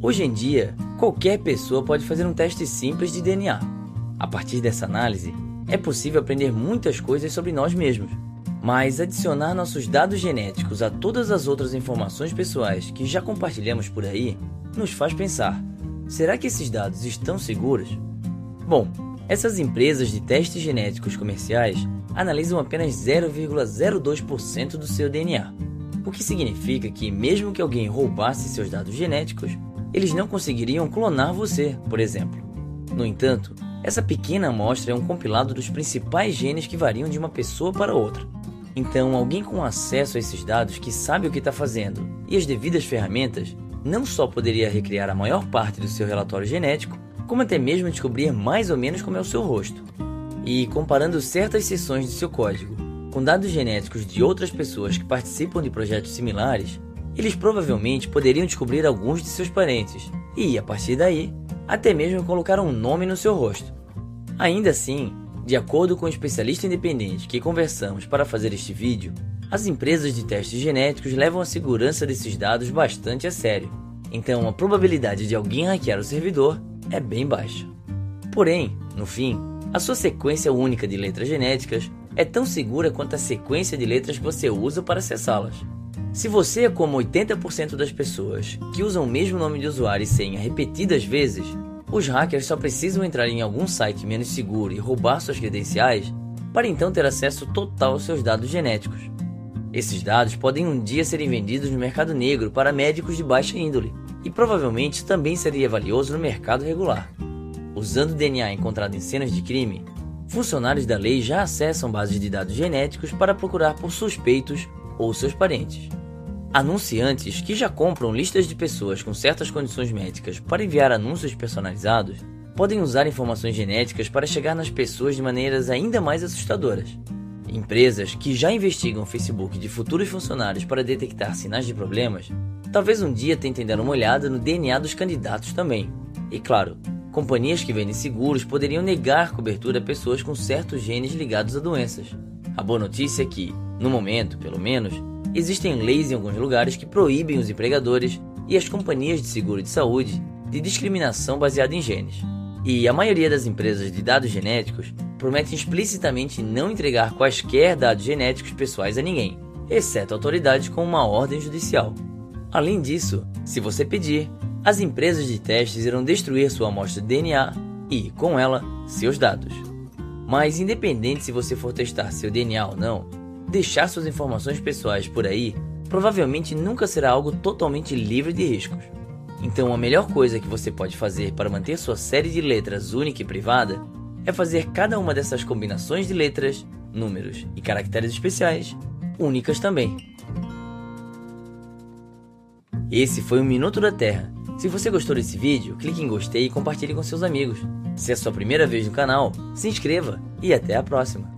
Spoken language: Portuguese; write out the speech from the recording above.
Hoje em dia, qualquer pessoa pode fazer um teste simples de DNA. A partir dessa análise, é possível aprender muitas coisas sobre nós mesmos. Mas adicionar nossos dados genéticos a todas as outras informações pessoais que já compartilhamos por aí nos faz pensar: será que esses dados estão seguros? Bom, essas empresas de testes genéticos comerciais analisam apenas 0,02% do seu DNA, o que significa que, mesmo que alguém roubasse seus dados genéticos, eles não conseguiriam clonar você, por exemplo. No entanto, essa pequena amostra é um compilado dos principais genes que variam de uma pessoa para outra. Então, alguém com acesso a esses dados que sabe o que está fazendo e as devidas ferramentas não só poderia recriar a maior parte do seu relatório genético, como até mesmo descobrir mais ou menos como é o seu rosto. E comparando certas seções de seu código com dados genéticos de outras pessoas que participam de projetos similares, eles provavelmente poderiam descobrir alguns de seus parentes e, a partir daí, até mesmo colocar um nome no seu rosto. Ainda assim, de acordo com o um especialista independente que conversamos para fazer este vídeo, as empresas de testes genéticos levam a segurança desses dados bastante a sério, então a probabilidade de alguém hackear o servidor é bem baixa. Porém, no fim, a sua sequência única de letras genéticas é tão segura quanto a sequência de letras que você usa para acessá-las. Se você é como 80% das pessoas que usam o mesmo nome de usuário e senha repetidas vezes, os hackers só precisam entrar em algum site menos seguro e roubar suas credenciais para então ter acesso total aos seus dados genéticos. Esses dados podem um dia serem vendidos no mercado negro para médicos de baixa índole, e provavelmente também seria valioso no mercado regular. Usando DNA encontrado em cenas de crime, funcionários da lei já acessam bases de dados genéticos para procurar por suspeitos ou seus parentes. Anunciantes que já compram listas de pessoas com certas condições médicas para enviar anúncios personalizados podem usar informações genéticas para chegar nas pessoas de maneiras ainda mais assustadoras. Empresas que já investigam o Facebook de futuros funcionários para detectar sinais de problemas, talvez um dia tentem dar uma olhada no DNA dos candidatos também. E claro, companhias que vendem seguros poderiam negar cobertura a pessoas com certos genes ligados a doenças. A boa notícia é que, no momento, pelo menos, existem leis em alguns lugares que proíbem os empregadores e as companhias de seguro de saúde de discriminação baseada em genes. E a maioria das empresas de dados genéticos promete explicitamente não entregar quaisquer dados genéticos pessoais a ninguém, exceto autoridades com uma ordem judicial. Além disso, se você pedir, as empresas de testes irão destruir sua amostra de DNA e, com ela, seus dados. Mas, independente se você for testar seu DNA ou não, deixar suas informações pessoais por aí provavelmente nunca será algo totalmente livre de riscos. Então, a melhor coisa que você pode fazer para manter sua série de letras única e privada é fazer cada uma dessas combinações de letras, números e caracteres especiais únicas também. Esse foi o Minuto da Terra. Se você gostou desse vídeo, clique em gostei e compartilhe com seus amigos. Se é sua primeira vez no canal, se inscreva e até a próxima.